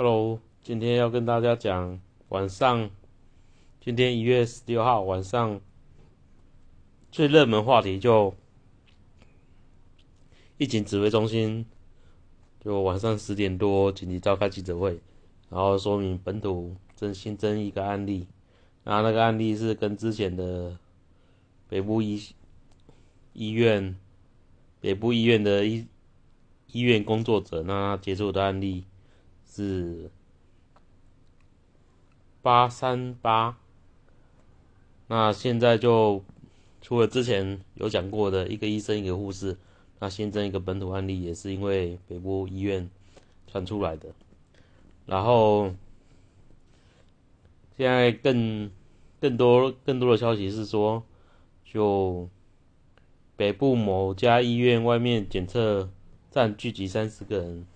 Hello，今天要跟大家讲晚上，今天一月十六号晚上最热门话题就疫情指挥中心就晚上十点多紧急召开记者会，然后说明本土增新增一个案例，然后那个案例是跟之前的北部医医院北部医院的医医院工作者那接触的案例。是八三八，那现在就除了之前有讲过的一个医生一个护士，那新增一个本土案例，也是因为北部医院传出来的。然后现在更更多更多的消息是说，就北部某家医院外面检测站聚集三十个人，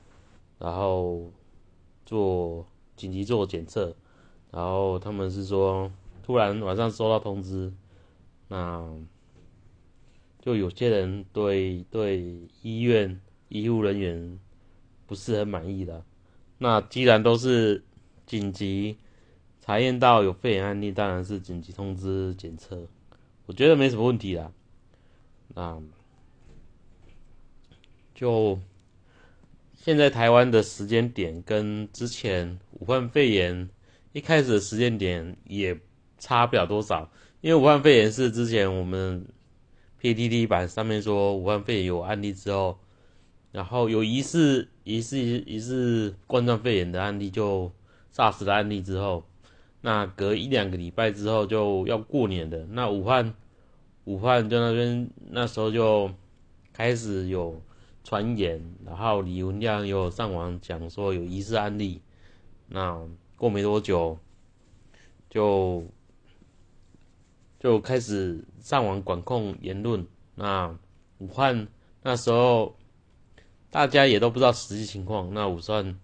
然后。做紧急做检测，然后他们是说，突然晚上收到通知，那就有些人对对医院医护人员不是很满意的。那既然都是紧急查验到有肺炎案例，当然是紧急通知检测，我觉得没什么问题啦。那就。现在台湾的时间点跟之前武汉肺炎一开始的时间点也差不了多少，因为武汉肺炎是之前我们 PTT 版上面说武汉肺炎有案例之后，然后有疑似疑似疑似冠状肺炎的案例就 SARS 的案例之后，那隔一两个礼拜之后就要过年的，那武汉武汉就那边那时候就开始有。传言，然后李文亮又上网讲说有疑似案例，那过没多久，就就开始上网管控言论。那武汉那时候大家也都不知道实际情况。那武汉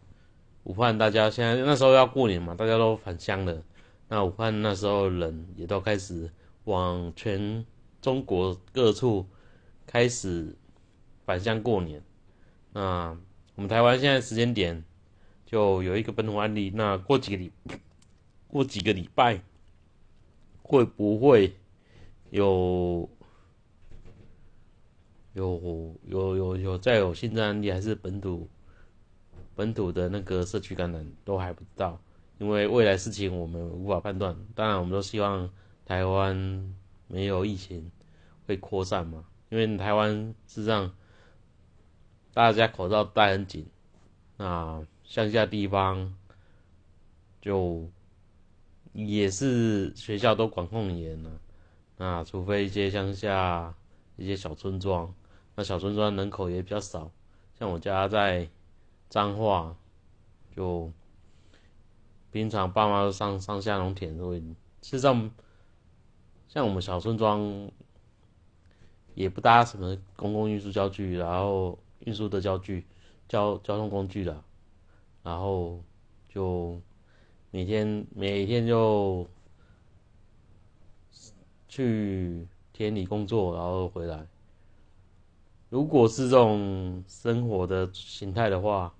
武汉大家现在那时候要过年嘛，大家都返乡了。那武汉那时候人也都开始往全中国各处开始。返乡过年，那我们台湾现在时间点就有一个本土案例。那过几个礼，过几个礼拜会不会有有有有有再有新增案例，还是本土本土的那个社区感染都还不知道，因为未来事情我们无法判断。当然，我们都希望台湾没有疫情会扩散嘛，因为台湾事实上。大家口罩戴很紧，那乡下地方就也是学校都管控严了，那除非一些乡下一些小村庄，那小村庄人口也比较少，像我家在彰化，就平常爸妈都上上下农田，所以事实上像我们小村庄也不搭什么公共运输交具，然后。运输的交具、交交通工具了，然后就每天每天就去田里工作，然后回来。如果是这种生活的形态的话，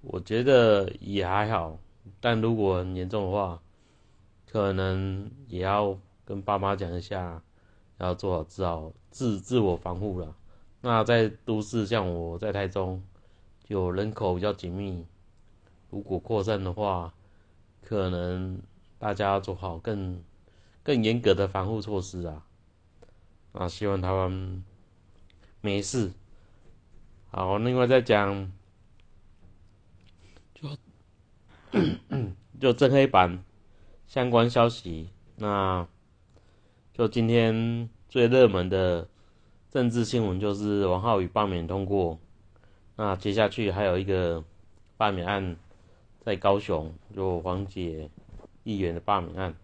我觉得也还好。但如果很严重的话，可能也要跟爸妈讲一下，要做好自好自自我防护了。那在都市，像我在台中，就人口比较紧密，如果扩散的话，可能大家要做好更更严格的防护措施啊。啊，希望台湾没事。好，另外再讲，就就正黑板相关消息，那就今天最热门的。政治新闻就是王浩宇罢免通过，那接下去还有一个罢免案在高雄，就黄姐议员的罢免案。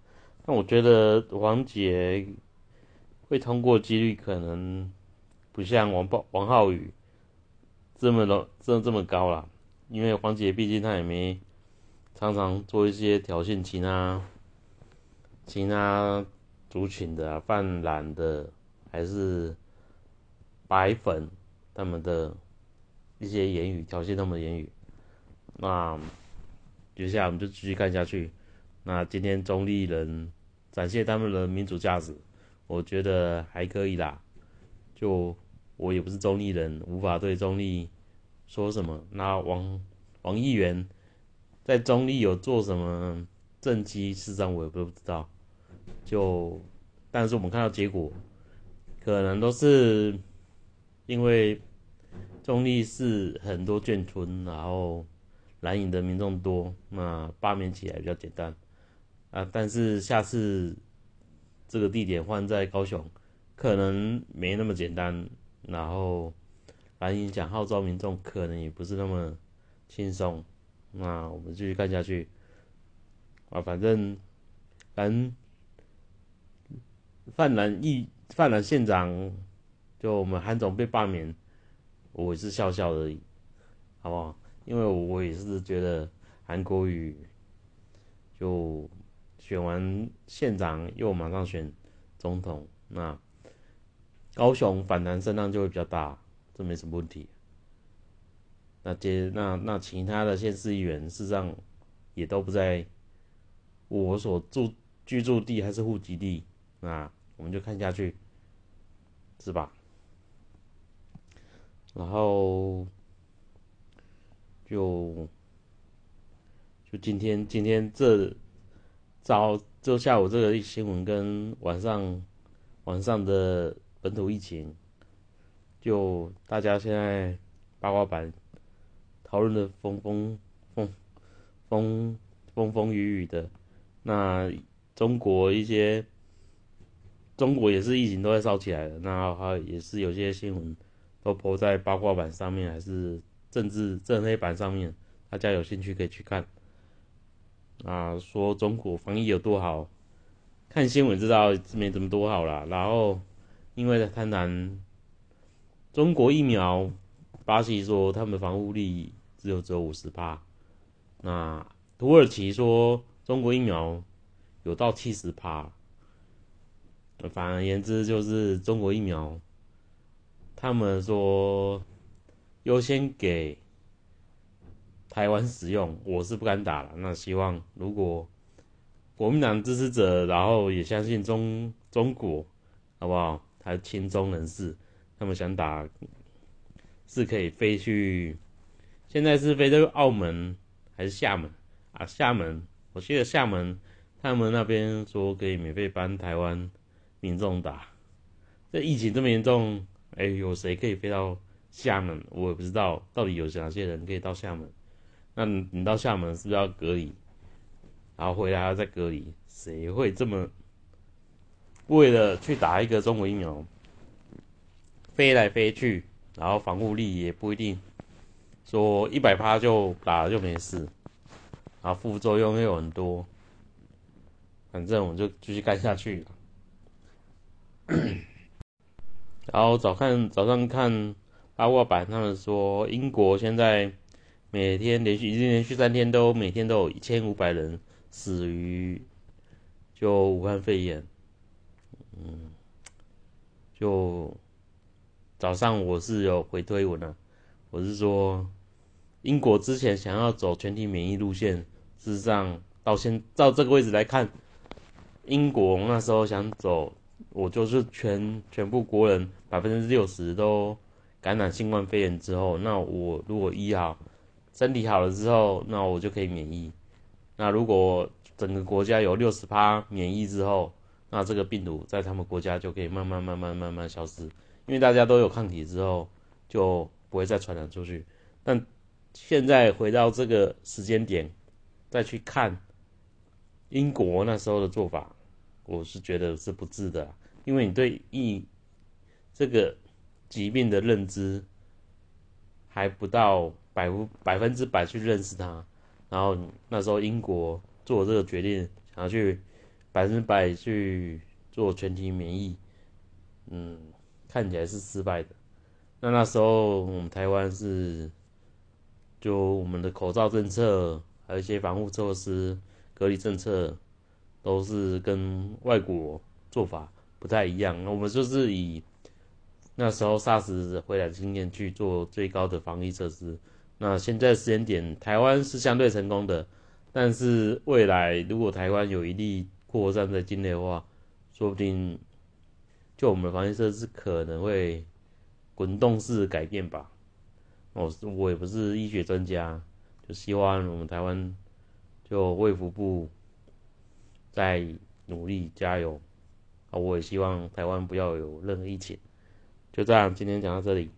那我觉得黄姐会通过几率可能不像王暴王浩宇这么的这这么高啦，因为黄姐毕竟她也没常常做一些挑衅其他其他族群的泛蓝的还是。白粉他们的一些言语，挑衅他们的言语，那接下来我们就继续看下去。那今天中立人展现他们的民主价值，我觉得还可以啦。就我也不是中立人，无法对中立说什么。那王王议员在中立有做什么政绩，事实上我也不知道。就但是我们看到结果，可能都是因为中立是很多眷村，然后蓝营的民众多，那罢免起来比较简单。啊，但是下次这个地点换在高雄，可能没那么简单。然后蓝影想号召民众，可能也不是那么轻松。那我们继续看下去。啊，反正蓝泛蓝一泛蓝县长，就我们韩总被罢免，我也是笑笑而已，好不好？因为我也是觉得韩国瑜就。选完县长又马上选总统，那高雄反弹声浪就会比较大，这没什么问题。那接那那其他的县市议员事实上也都不在我所住居住地还是户籍地，那我们就看下去，是吧？然后就就今天今天这。早就下午这个新闻跟晚上晚上的本土疫情，就大家现在八卦版讨论的风风风风风风雨雨的，那中国一些中国也是疫情都在烧起来了，那还也是有些新闻都播在八卦版上面，还是政治正黑板上面，大家有兴趣可以去看。啊，说中国防疫有多好，看新闻知道没怎么多好啦。然后，因为贪婪，中国疫苗，巴西说他们防护力只有只有五十帕，那土耳其说中国疫苗有到七十帕。反而言之，就是中国疫苗，他们说优先给。台湾使用，我是不敢打了。那希望如果国民党支持者，然后也相信中中国，好不好？他亲中人士，他们想打是可以飞去。现在是飞到澳门还是厦门啊？厦门，我记得厦门他们那边说可以免费帮台湾民众打。这疫情这么严重，哎，有谁可以飞到厦门？我也不知道，到底有哪些人可以到厦门？那你到厦门是不是要隔离？然后回来还要再隔离？谁会这么为了去打一个中国疫苗，飞来飞去，然后防护力也不一定说一百趴就打了就没事，然后副作用又很多，反正我就继续干下去。然后早看早上看八卦版，他们说英国现在。每天连续已经连续三天都每天都有一千五百人死于就武汉肺炎，嗯，就早上我是有回推文啊，我是说英国之前想要走全体免疫路线，事实上到现到这个位置来看，英国那时候想走，我就是全全部国人百分之六十都感染新冠肺炎之后，那我如果医好。身体好了之后，那我就可以免疫。那如果整个国家有六十趴免疫之后，那这个病毒在他们国家就可以慢慢慢慢慢慢消失，因为大家都有抗体之后，就不会再传染出去。但现在回到这个时间点，再去看英国那时候的做法，我是觉得是不智的，因为你对疫这个疾病的认知还不到。百分百分之百去认识它，然后那时候英国做这个决定，想要去百分之百去做全体免疫，嗯，看起来是失败的。那那时候我们台湾是，就我们的口罩政策，还有一些防护措施、隔离政策，都是跟外国做法不太一样。我们就是以那时候 SARS 回来经验去做最高的防疫措施。那现在时间点，台湾是相对成功的，但是未来如果台湾有一例扩散在境内的话，说不定就我们的防疫设施可能会滚动式改变吧。我我也不是医学专家，就希望我们台湾就卫福部在努力加油啊！我也希望台湾不要有任何疫情。就这样，今天讲到这里。